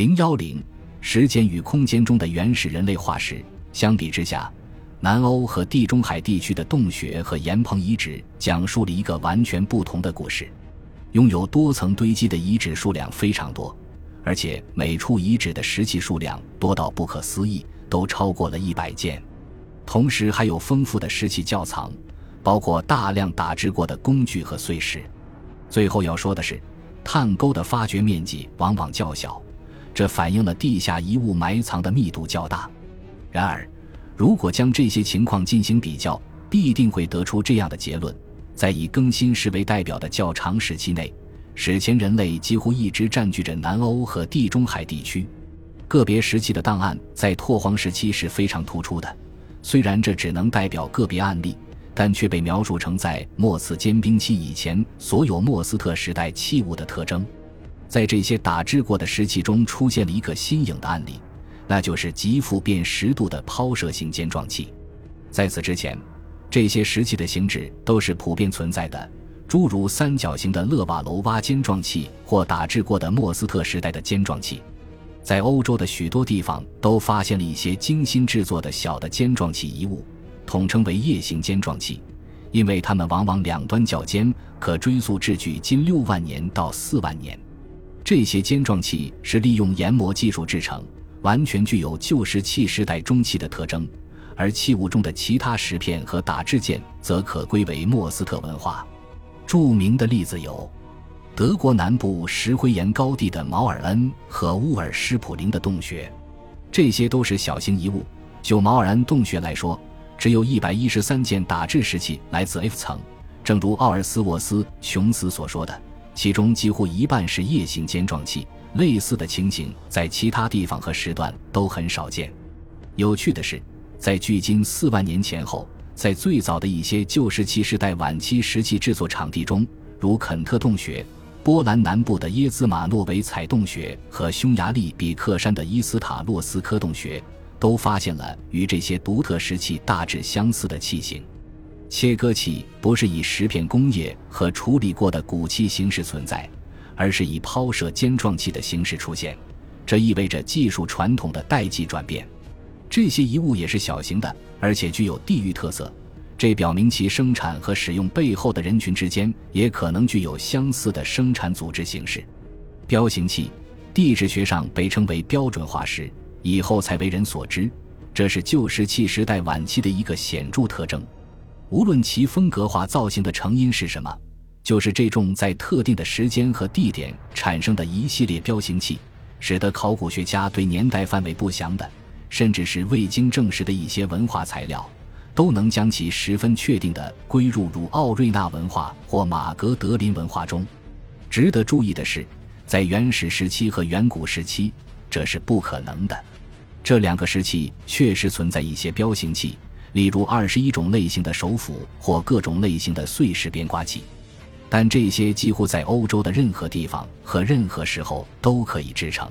零幺零，时间与空间中的原始人类化石。相比之下，南欧和地中海地区的洞穴和岩棚遗址讲述了一个完全不同的故事。拥有多层堆积的遗址数量非常多，而且每处遗址的石器数量多到不可思议，都超过了一百件。同时，还有丰富的石器窖藏，包括大量打制过的工具和碎石。最后要说的是，探沟的发掘面积往往较小。这反映了地下遗物埋藏的密度较大。然而，如果将这些情况进行比较，必定会得出这样的结论：在以更新石为代表的较长时期内，史前人类几乎一直占据着南欧和地中海地区。个别时期的档案在拓荒时期是非常突出的，虽然这只能代表个别案例，但却被描述成在末次坚冰期以前所有莫斯特时代器物的特征。在这些打制过的石器中，出现了一个新颖的案例，那就是极富辨识度的抛射性尖状器。在此之前，这些石器的形制都是普遍存在的，诸如三角形的勒瓦楼挖尖状器或打制过的莫斯特时代的尖状器。在欧洲的许多地方都发现了一些精心制作的小的尖状器遗物，统称为叶形尖状器，因为它们往往两端较尖，可追溯至距今六万年到四万年。这些尖状器是利用研磨技术制成，完全具有旧石器时代中期的特征，而器物中的其他石片和打制件则可归为莫斯特文化。著名的例子有德国南部石灰岩高地的毛尔恩和乌尔施普林的洞穴，这些都是小型遗物。就毛尔恩洞穴来说，只有一百一十三件打制石器来自 F 层，正如奥尔斯沃斯·琼斯所说的。其中几乎一半是叶形尖状器，类似的情形在其他地方和时段都很少见。有趣的是，在距今四万年前后，在最早的一些旧石器时代晚期石器制作场地中，如肯特洞穴、波兰南部的耶兹马诺维采洞穴和匈牙利比克山的伊斯塔洛斯科洞穴，都发现了与这些独特石器大致相似的器型。切割器不是以石片工业和处理过的骨器形式存在，而是以抛射尖状器的形式出现。这意味着技术传统的代际转变。这些遗物也是小型的，而且具有地域特色，这表明其生产和使用背后的人群之间也可能具有相似的生产组织形式。标形器，地质学上被称为标准化石，以后才为人所知。这是旧石器时代晚期的一个显著特征。无论其风格化造型的成因是什么，就是这种在特定的时间和地点产生的一系列标形器，使得考古学家对年代范围不详的，甚至是未经证实的一些文化材料，都能将其十分确定地归入如奥瑞纳文化或马格德林文化中。值得注意的是，在原始时期和远古时期，这是不可能的。这两个时期确实存在一些标形器。例如二十一种类型的手斧或各种类型的碎石边刮器，但这些几乎在欧洲的任何地方和任何时候都可以制成。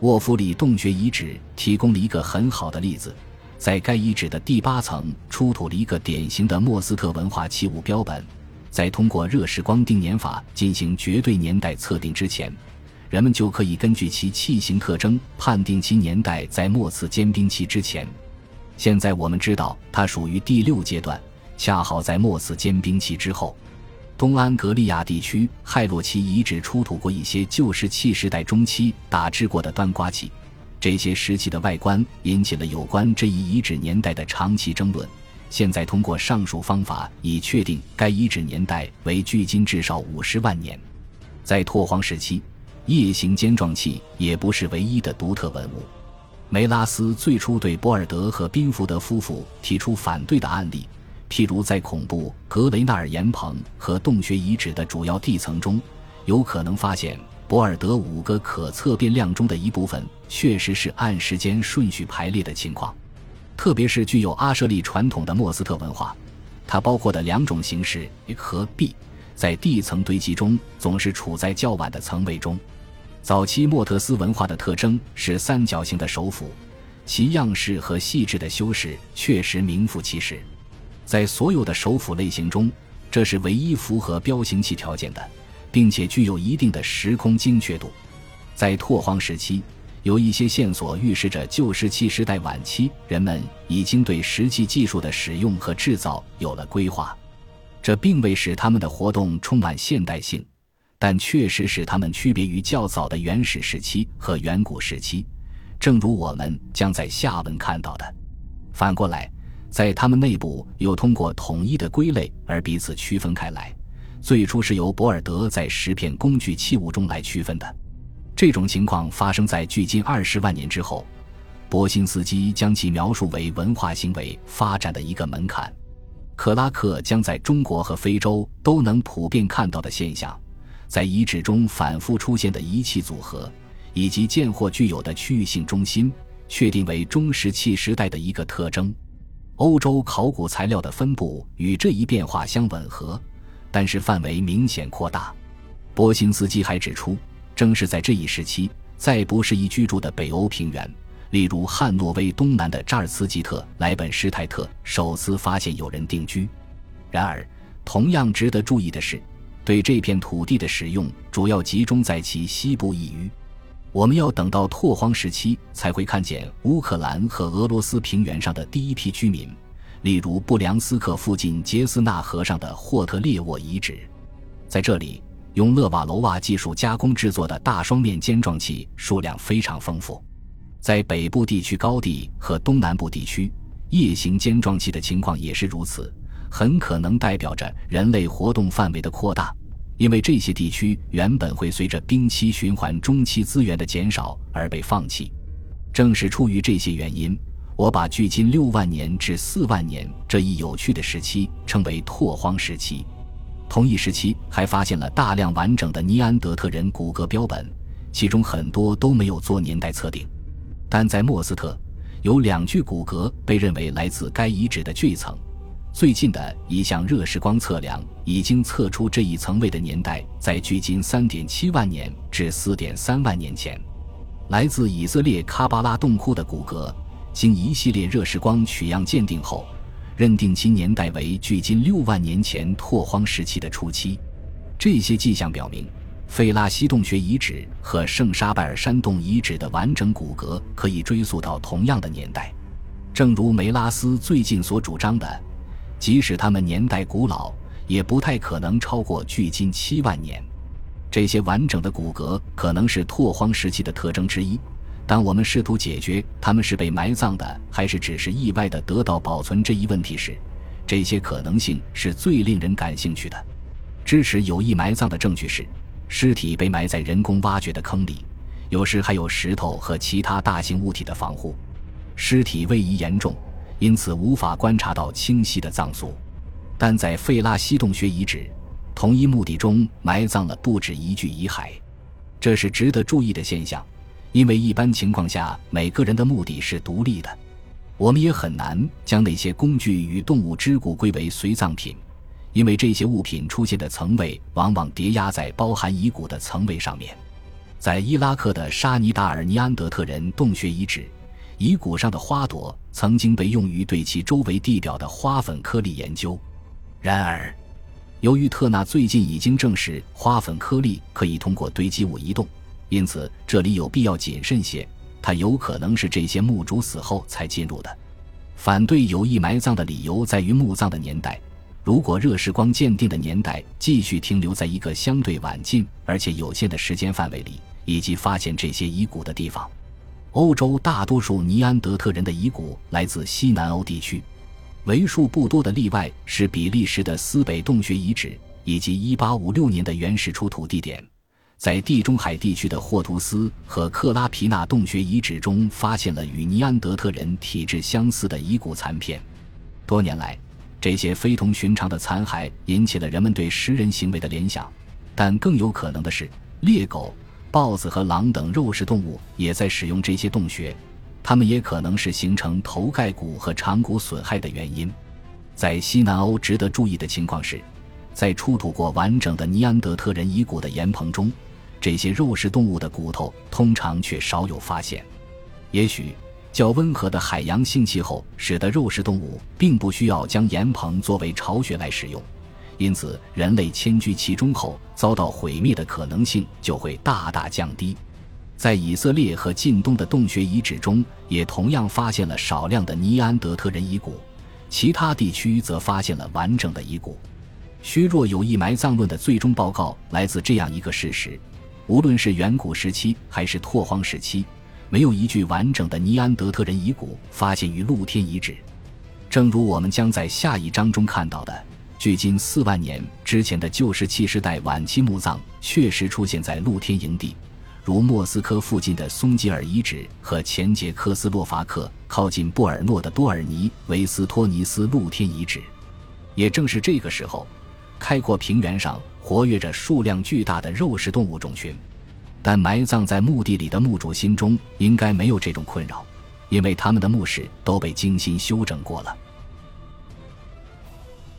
沃夫里洞穴遗址提供了一个很好的例子，在该遗址的第八层出土了一个典型的莫斯特文化器物标本。在通过热释光定年法进行绝对年代测定之前，人们就可以根据其器型特征判定其年代在末次坚冰期之前。现在我们知道，它属于第六阶段，恰好在末次坚冰期之后。东安格利亚地区亥洛奇遗址出土过一些旧石器时代中期打制过的端刮器，这些石器的外观引起了有关这一遗址年代的长期争论。现在通过上述方法已确定该遗址年代为距今至少五十万年。在拓荒时期，叶形尖状器也不是唯一的独特文物。梅拉斯最初对博尔德和宾福德夫妇提出反对的案例，譬如在恐怖格雷纳尔岩棚和洞穴遗址的主要地层中，有可能发现博尔德五个可测变量中的一部分确实是按时间顺序排列的情况，特别是具有阿舍利传统的莫斯特文化，它包括的两种形式 A 和 B，在地层堆积中总是处在较晚的层位中。早期莫特斯文化的特征是三角形的手斧，其样式和细致的修饰确实名副其实。在所有的手斧类型中，这是唯一符合标形器条件的，并且具有一定的时空精确度。在拓荒时期，有一些线索预示着旧石器时代晚期人们已经对石器技术的使用和制造有了规划，这并未使他们的活动充满现代性，但确实使它们区别于较早的原始时期和远古时期，正如我们将在下文看到的。反过来，在它们内部又通过统一的归类而彼此区分开来，最初是由博尔德在十片工具器物中来区分的。这种情况发生在距今二十万年之后，波辛斯基将其描述为文化行为发展的一个门槛。克拉克将在中国和非洲都能普遍看到的现象，在遗址中反复出现的仪器组合，以及建货具有的区域性中心，确定为中石器时代的一个特征。欧洲考古材料的分布与这一变化相吻合，但是范围明显扩大。波辛斯基还指出。正是在这一时期，在不适宜居住的北欧平原，例如汉诺威东南的扎尔茨吉特莱本施泰特，首次发现有人定居。然而，同样值得注意的是，对这片土地的使用主要集中在其西部一隅。我们要等到拓荒时期才会看见乌克兰和俄罗斯平原上的第一批居民，例如布良斯克附近杰斯纳河上的霍特列沃遗址，在这里。用勒瓦罗瓦技术加工制作的大双面尖状器数量非常丰富，在北部地区高地和东南部地区，叶形尖状器的情况也是如此，很可能代表着人类活动范围的扩大，因为这些地区原本会随着冰期循环中期资源的减少而被放弃。正是出于这些原因，我把距今六万年至四万年这一有趣的时期称为拓荒时期。同一时期还发现了大量完整的尼安德特人骨骼标本，其中很多都没有做年代测定。但在莫斯特，有两具骨骼被认为来自该遗址的锯层。最近的一项热释光测量已经测出这一层位的年代在距今3.7万年至4.3万年前。来自以色列喀巴拉洞窟的骨骼，经一系列热释光取样鉴定后。认定其年代为距今六万年前拓荒时期的初期，这些迹象表明，费拉西洞穴遗址和圣沙拜尔山洞遗址的完整骨骼可以追溯到同样的年代。正如梅拉斯最近所主张的，即使它们年代古老，也不太可能超过距今七万年。这些完整的骨骼可能是拓荒时期的特征之一。当我们试图解决他们是被埋葬的，还是只是意外的得到保存这一问题时，这些可能性是最令人感兴趣的。支持有意埋葬的证据是，尸体被埋在人工挖掘的坑里，有时还有石头和其他大型物体的防护。尸体位移严重，因此无法观察到清晰的葬俗。但在费拉西洞穴遗址，同一墓地中埋葬了不止一具遗骸，这是值得注意的现象。因为一般情况下，每个人的墓地是独立的，我们也很难将那些工具与动物肢骨归为随葬品，因为这些物品出现的层位往往叠压在包含遗骨的层位上面。在伊拉克的沙尼达尔尼安德特人洞穴遗址，遗骨上的花朵曾经被用于对其周围地表的花粉颗粒研究。然而，由于特纳最近已经证实花粉颗粒可以通过堆积物移动。因此，这里有必要谨慎些。它有可能是这些墓主死后才进入的。反对有意埋葬的理由在于墓葬的年代。如果热释光鉴定的年代继续停留在一个相对晚近而且有限的时间范围里，以及发现这些遗骨的地方，欧洲大多数尼安德特人的遗骨来自西南欧地区，为数不多的例外是比利时的斯北洞穴遗址以及1856年的原始出土地点。在地中海地区的霍图斯和克拉皮纳洞穴遗址中，发现了与尼安德特人体质相似的遗骨残片。多年来，这些非同寻常的残骸引起了人们对食人行为的联想，但更有可能的是，猎狗、豹子和狼等肉食动物也在使用这些洞穴，它们也可能是形成头盖骨和长骨损害的原因。在西南欧，值得注意的情况是，在出土过完整的尼安德特人遗骨的岩棚中。这些肉食动物的骨头通常却少有发现。也许较温和的海洋性气候使得肉食动物并不需要将岩棚作为巢穴来使用，因此人类迁居其中后遭到毁灭的可能性就会大大降低。在以色列和近东的洞穴遗址中，也同样发现了少量的尼安德特人遗骨，其他地区则发现了完整的遗骨。削弱有意埋葬论的最终报告来自这样一个事实：无论是远古时期还是拓荒时期，没有一具完整的尼安德特人遗骨发现于露天遗址。正如我们将在下一章中看到的，距今四万年之前的旧石器时代晚期墓葬确实出现在露天营地。如莫斯科附近的松吉尔遗址和前捷克斯洛伐克靠近布尔诺的多尔尼维斯托尼斯露天遗址，也正是这个时候，开阔平原上活跃着数量巨大的肉食动物种群。但埋葬在墓地里的墓主心中应该没有这种困扰，因为他们的墓室都被精心修整过了。